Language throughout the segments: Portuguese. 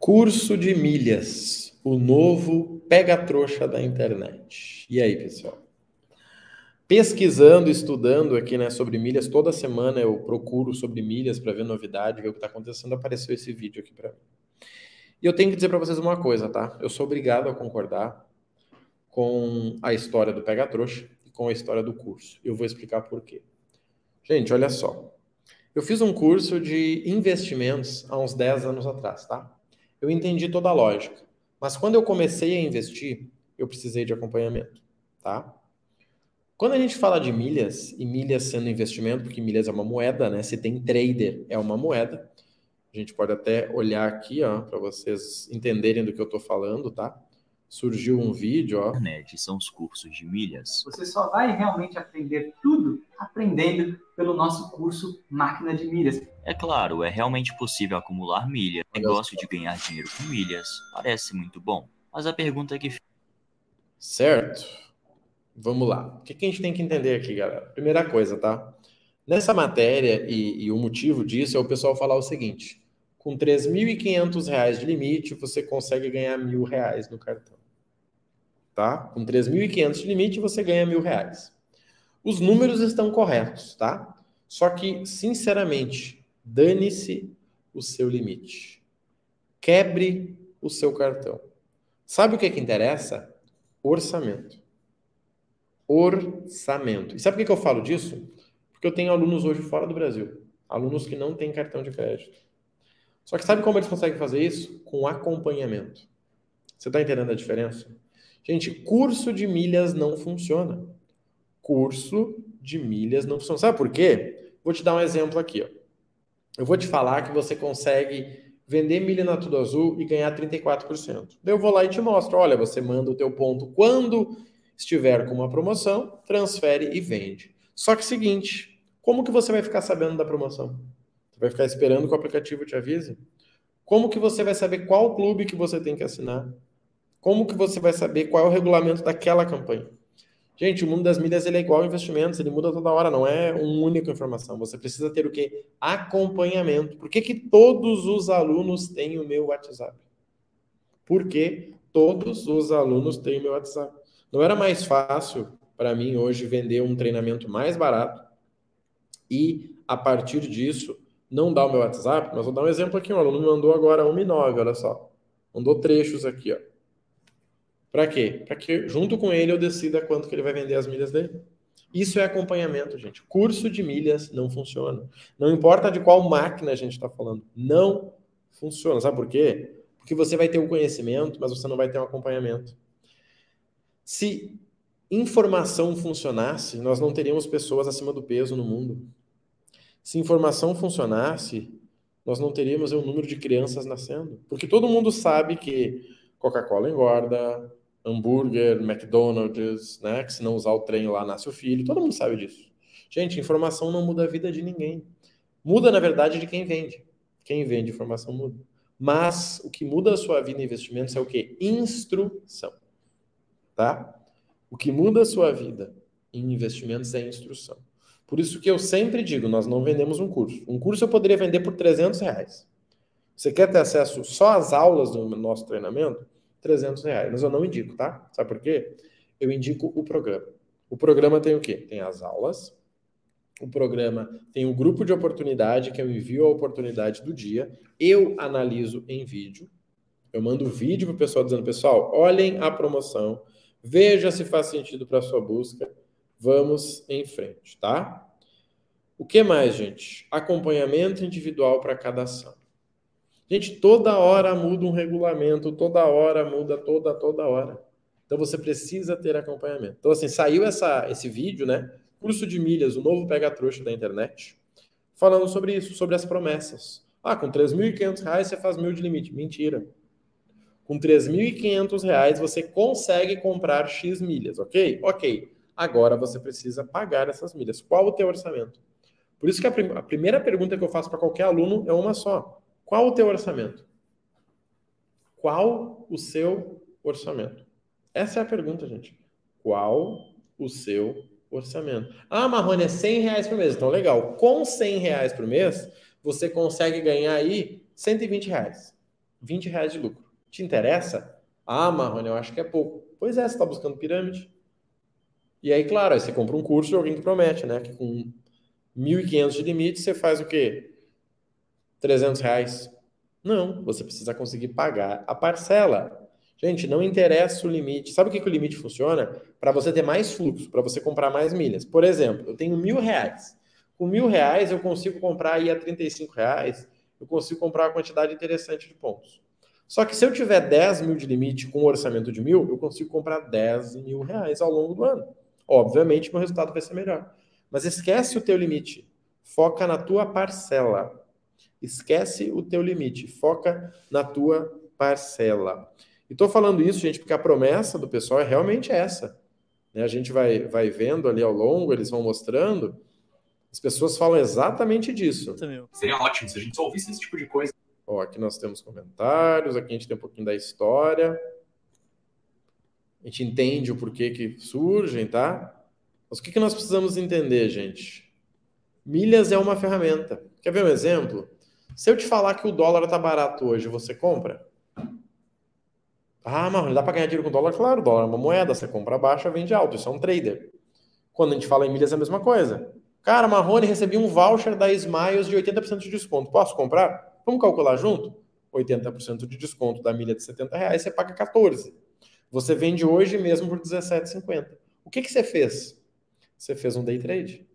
Curso de milhas, o novo pega-trouxa da internet. E aí, pessoal? Pesquisando, estudando aqui né, sobre milhas, toda semana eu procuro sobre milhas para ver novidade, ver o que está acontecendo. Apareceu esse vídeo aqui para mim. E eu tenho que dizer para vocês uma coisa, tá? Eu sou obrigado a concordar com a história do pega-trouxa e com a história do curso. Eu vou explicar por quê. Gente, olha só. Eu fiz um curso de investimentos há uns 10 anos atrás, tá? Eu entendi toda a lógica. Mas quando eu comecei a investir, eu precisei de acompanhamento, tá? Quando a gente fala de milhas, e milhas sendo investimento, porque milhas é uma moeda, né? Se tem trader, é uma moeda. A gente pode até olhar aqui, ó, para vocês entenderem do que eu estou falando, tá? Surgiu um vídeo, ó. Internet são os cursos de milhas. Você só vai realmente aprender tudo aprendendo pelo nosso curso Máquina de Milhas. É claro, é realmente possível acumular milhas. O negócio de ganhar dinheiro com milhas parece muito bom. Mas a pergunta é que Certo. Vamos lá. O que, a gente tem que entender aqui, galera? Primeira coisa, tá? Nessa matéria, e, e o motivo disso é o pessoal falar o seguinte: com R$ 3.500 de limite, você consegue ganhar mil reais no cartão tá? Com 3.500 de limite, você ganha mil reais. Os números estão corretos, tá? Só que, sinceramente, dane-se o seu limite. Quebre o seu cartão. Sabe o que, é que interessa? Orçamento. Orçamento. E sabe por que, eu falo disso? Porque eu tenho alunos hoje fora do Brasil. Alunos que não têm cartão de crédito. Só que sabe como eles conseguem fazer isso? Com acompanhamento. Você está entendendo a diferença? Gente, curso de milhas não funciona. Curso de milhas não funciona. Sabe por quê? Vou te dar um exemplo aqui. Ó. Eu vou te falar que você consegue vender milha na Tudo Azul e ganhar 34%. Daí eu vou lá e te mostro. Olha, você manda o teu ponto quando estiver com uma promoção, transfere e vende. Só que seguinte, como que você vai ficar sabendo da promoção? Você vai ficar esperando que o aplicativo te avise? Como que você vai saber qual clube que você tem que assinar? Como que você vai saber qual é o regulamento daquela campanha? Gente, o mundo das milhas ele é igual a investimentos, ele muda toda hora, não é uma única informação. Você precisa ter o quê? Acompanhamento. Por que, que todos os alunos têm o meu WhatsApp? Porque todos os alunos têm o meu WhatsApp. Não era mais fácil para mim hoje vender um treinamento mais barato e, a partir disso, não dar o meu WhatsApp? Mas vou dar um exemplo aqui. Um aluno me mandou agora 1,9, olha só. Mandou trechos aqui, ó. Para quê? Para que junto com ele eu decida quanto que ele vai vender as milhas dele. Isso é acompanhamento, gente. Curso de milhas não funciona. Não importa de qual máquina a gente está falando, não funciona. Sabe por quê? Porque você vai ter o um conhecimento, mas você não vai ter um acompanhamento. Se informação funcionasse, nós não teríamos pessoas acima do peso no mundo. Se informação funcionasse, nós não teríamos o número de crianças nascendo. Porque todo mundo sabe que Coca-Cola engorda, hambúrguer, McDonald's, né? Que se não usar o trem lá nasce o filho. Todo mundo sabe disso. Gente, informação não muda a vida de ninguém. Muda, na verdade, de quem vende. Quem vende informação muda. Mas o que muda a sua vida em investimentos é o quê? Instrução. Tá? O que muda a sua vida em investimentos é instrução. Por isso que eu sempre digo, nós não vendemos um curso. Um curso eu poderia vender por 300 reais. Você quer ter acesso só às aulas do nosso treinamento? 300 reais. Mas eu não indico, tá? Sabe por quê? Eu indico o programa. O programa tem o quê? Tem as aulas. O programa tem um grupo de oportunidade, que eu envio a oportunidade do dia. Eu analiso em vídeo. Eu mando vídeo para o pessoal dizendo, pessoal, olhem a promoção, veja se faz sentido para a sua busca. Vamos em frente, tá? O que mais, gente? Acompanhamento individual para cada ação. Gente, toda hora muda um regulamento, toda hora muda, toda, toda hora. Então você precisa ter acompanhamento. Então, assim, saiu essa, esse vídeo, né? Curso de milhas, o novo pega-trouxa da internet, falando sobre isso, sobre as promessas. Ah, com 3.500 reais você faz mil de limite. Mentira. Com 3.500 reais você consegue comprar X milhas, ok? Ok. Agora você precisa pagar essas milhas. Qual o teu orçamento? Por isso que a, prim a primeira pergunta que eu faço para qualquer aluno é uma só. Qual o teu orçamento? Qual o seu orçamento? Essa é a pergunta, gente. Qual o seu orçamento? Ah, Marrone, é 100 reais por mês. Então, legal. Com 100 reais por mês, você consegue ganhar aí 120 reais. 20 reais de lucro. Te interessa? Ah, Marrone, eu acho que é pouco. Pois é, você está buscando pirâmide. E aí, claro, aí você compra um curso de alguém que promete, né? Que com 1.500 de limite você faz o quê? 300 reais. Não, você precisa conseguir pagar a parcela. Gente, não interessa o limite. Sabe o que, que o limite funciona? Para você ter mais fluxo, para você comprar mais milhas. Por exemplo, eu tenho mil reais. Com mil reais eu consigo comprar aí a 35 reais, eu consigo comprar uma quantidade interessante de pontos. Só que se eu tiver 10 mil de limite com um orçamento de mil, eu consigo comprar 10 mil reais ao longo do ano. Obviamente, meu resultado vai ser melhor. Mas esquece o teu limite. Foca na tua parcela. Esquece o teu limite. Foca na tua parcela. E estou falando isso, gente, porque a promessa do pessoal é realmente essa. Né? A gente vai, vai vendo ali ao longo, eles vão mostrando. As pessoas falam exatamente disso. Seria ótimo se a gente só ouvisse esse tipo de coisa. Ó, aqui nós temos comentários, aqui a gente tem um pouquinho da história. A gente entende o porquê que surgem, tá? Mas o que, que nós precisamos entender, gente? Milhas é uma ferramenta. Quer ver um exemplo? Se eu te falar que o dólar está barato hoje, você compra? Ah, mas dá para ganhar dinheiro com dólar? Claro, dólar é uma moeda, você compra baixa, vende alto, isso é um trader. Quando a gente fala em milhas é a mesma coisa. Cara, Marrone, recebi um voucher da Smiles de 80% de desconto. Posso comprar? Vamos calcular junto? 80% de desconto da milha de 70 reais, você paga 14. Você vende hoje mesmo por 17,50. O que, que você fez? Você fez um day trade.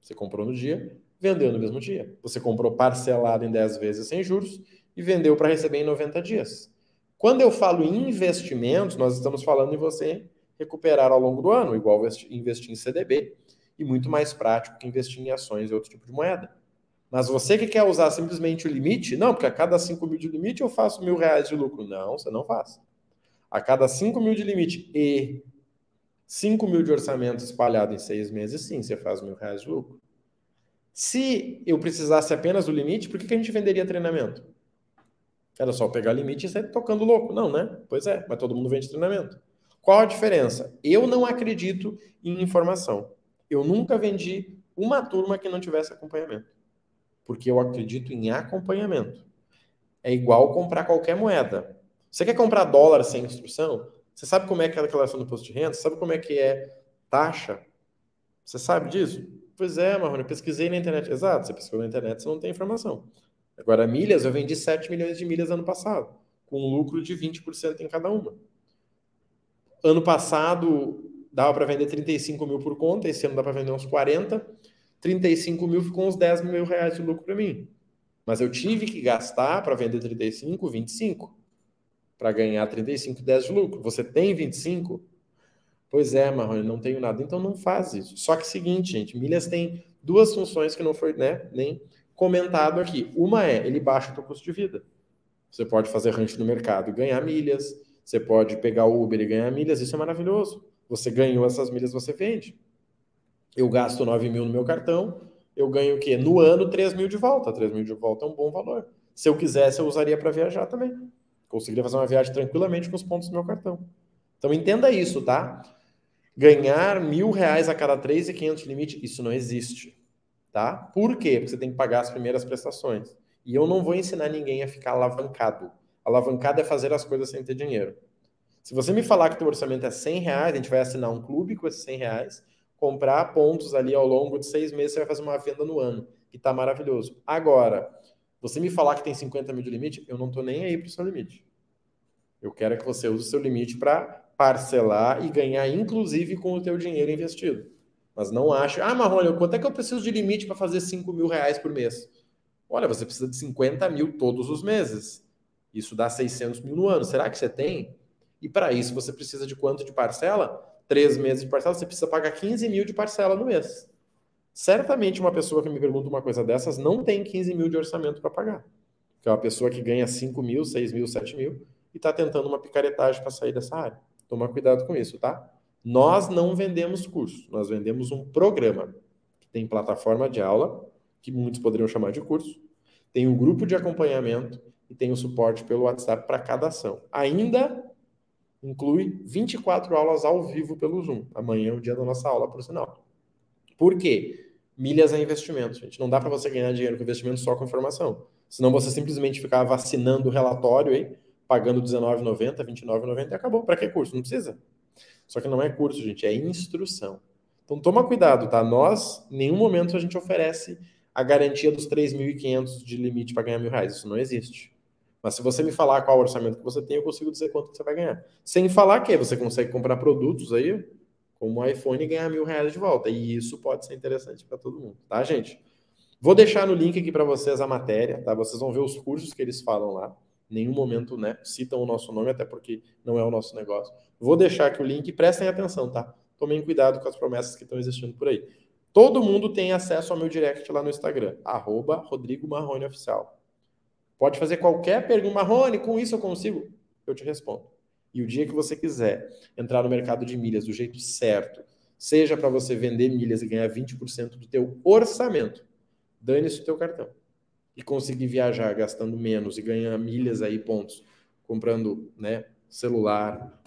Você comprou no dia, vendeu no mesmo dia. Você comprou parcelado em 10 vezes sem juros e vendeu para receber em 90 dias. Quando eu falo em investimentos, nós estamos falando em você recuperar ao longo do ano, igual investir em CDB, e muito mais prático que investir em ações e outro tipo de moeda. Mas você que quer usar simplesmente o limite, não, porque a cada 5 mil de limite eu faço mil reais de lucro. Não, você não faz. A cada 5 mil de limite e 5 mil de orçamento espalhado em seis meses, sim, você faz mil reais de lucro. Se eu precisasse apenas do limite, por que, que a gente venderia treinamento? Era só pegar limite e sair tocando louco. Não, né? Pois é, mas todo mundo vende treinamento. Qual a diferença? Eu não acredito em informação. Eu nunca vendi uma turma que não tivesse acompanhamento. Porque eu acredito em acompanhamento. É igual comprar qualquer moeda. Você quer comprar dólar sem instrução? Você sabe como é que é a declaração do imposto de renda? Você sabe como é que é taxa? Você sabe disso? Pois é, Marrone, eu pesquisei na internet. Exato, você pesquisou na internet, você não tem informação. Agora, milhas, eu vendi 7 milhões de milhas ano passado, com um lucro de 20% em cada uma. Ano passado, dava para vender 35 mil por conta, esse ano dá para vender uns 40. 35 mil ficou uns 10 mil reais de lucro para mim. Mas eu tive que gastar para vender 35, 25. Para ganhar 35, 10 de lucro. Você tem 25? Pois é, Marrone, não tenho nada. Então não faz isso. Só que seguinte, gente, milhas tem duas funções que não foi né, nem comentado aqui. Uma é, ele baixa o teu custo de vida. Você pode fazer rancho no mercado e ganhar milhas. Você pode pegar o Uber e ganhar milhas. Isso é maravilhoso. Você ganhou essas milhas, você vende. Eu gasto 9 mil no meu cartão, eu ganho o quê? No ano, 3 mil de volta. 3 mil de volta é um bom valor. Se eu quisesse, eu usaria para viajar também. Conseguiria fazer uma viagem tranquilamente com os pontos do meu cartão. Então entenda isso, tá? Ganhar mil reais a cada 3,500 de limite, isso não existe tá? Por quê? Porque você tem que pagar as primeiras prestações. E eu não vou ensinar ninguém a ficar alavancado. Alavancado é fazer as coisas sem ter dinheiro. Se você me falar que teu orçamento é 100 reais, a gente vai assinar um clube com esses 100 reais, comprar pontos ali ao longo de seis meses, você vai fazer uma venda no ano, que tá maravilhoso. Agora, você me falar que tem 50 mil de limite, eu não tô nem aí pro seu limite. Eu quero que você use o seu limite para parcelar e ganhar, inclusive, com o teu dinheiro investido. Mas não ache, ah, Marrone, quanto é que eu preciso de limite para fazer 5 mil reais por mês? Olha, você precisa de 50 mil todos os meses. Isso dá 600 mil no ano. Será que você tem? E para isso você precisa de quanto de parcela? Três meses de parcela, você precisa pagar 15 mil de parcela no mês. Certamente uma pessoa que me pergunta uma coisa dessas não tem 15 mil de orçamento para pagar. Que é uma pessoa que ganha 5 mil, 6 mil, 7 mil e está tentando uma picaretagem para sair dessa área. Toma cuidado com isso, tá? Nós não vendemos curso, nós vendemos um programa que tem plataforma de aula, que muitos poderiam chamar de curso, tem um grupo de acompanhamento e tem o suporte pelo WhatsApp para cada ação. Ainda inclui 24 aulas ao vivo pelo Zoom. Amanhã é o dia da nossa aula, por sinal. Por quê? Milhas é investimento, gente. Não dá para você ganhar dinheiro com investimento só com informação. Senão você simplesmente ficar vacinando o relatório aí pagando R$19,90, R$29,90 e acabou. Para que curso? Não precisa. Só que não é curso, gente, é instrução. Então toma cuidado, tá? Nós, em nenhum momento a gente oferece a garantia dos 3.500 de limite para ganhar mil reais. Isso não existe. Mas se você me falar qual orçamento que você tem, eu consigo dizer quanto você vai ganhar. Sem falar que você consegue comprar produtos aí, como o iPhone, e ganhar mil reais de volta. E isso pode ser interessante para todo mundo, tá, gente? Vou deixar no link aqui para vocês a matéria, tá? Vocês vão ver os cursos que eles falam lá. Em nenhum momento, né, citam o nosso nome, até porque não é o nosso negócio. Vou deixar aqui o link prestem atenção, tá? Tomem cuidado com as promessas que estão existindo por aí. Todo mundo tem acesso ao meu direct lá no Instagram, arroba Rodrigo Marrone Oficial. Pode fazer qualquer pergunta. Marrone, com isso eu consigo? Eu te respondo. E o dia que você quiser entrar no mercado de milhas do jeito certo, seja para você vender milhas e ganhar 20% do teu orçamento, dane-se o teu cartão. E conseguir viajar gastando menos e ganhar milhas aí, pontos, comprando né, celular,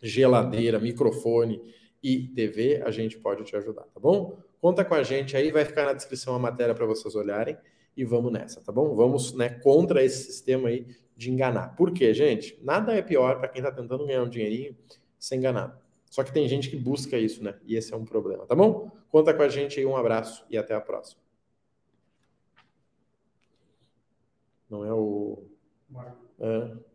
geladeira, microfone e TV, a gente pode te ajudar, tá bom? Conta com a gente aí, vai ficar na descrição a matéria para vocês olharem e vamos nessa, tá bom? Vamos né, contra esse sistema aí de enganar. Por quê, gente? Nada é pior para quem está tentando ganhar um dinheirinho sem enganar. Só que tem gente que busca isso, né? E esse é um problema, tá bom? Conta com a gente aí, um abraço e até a próxima. Não é o. É.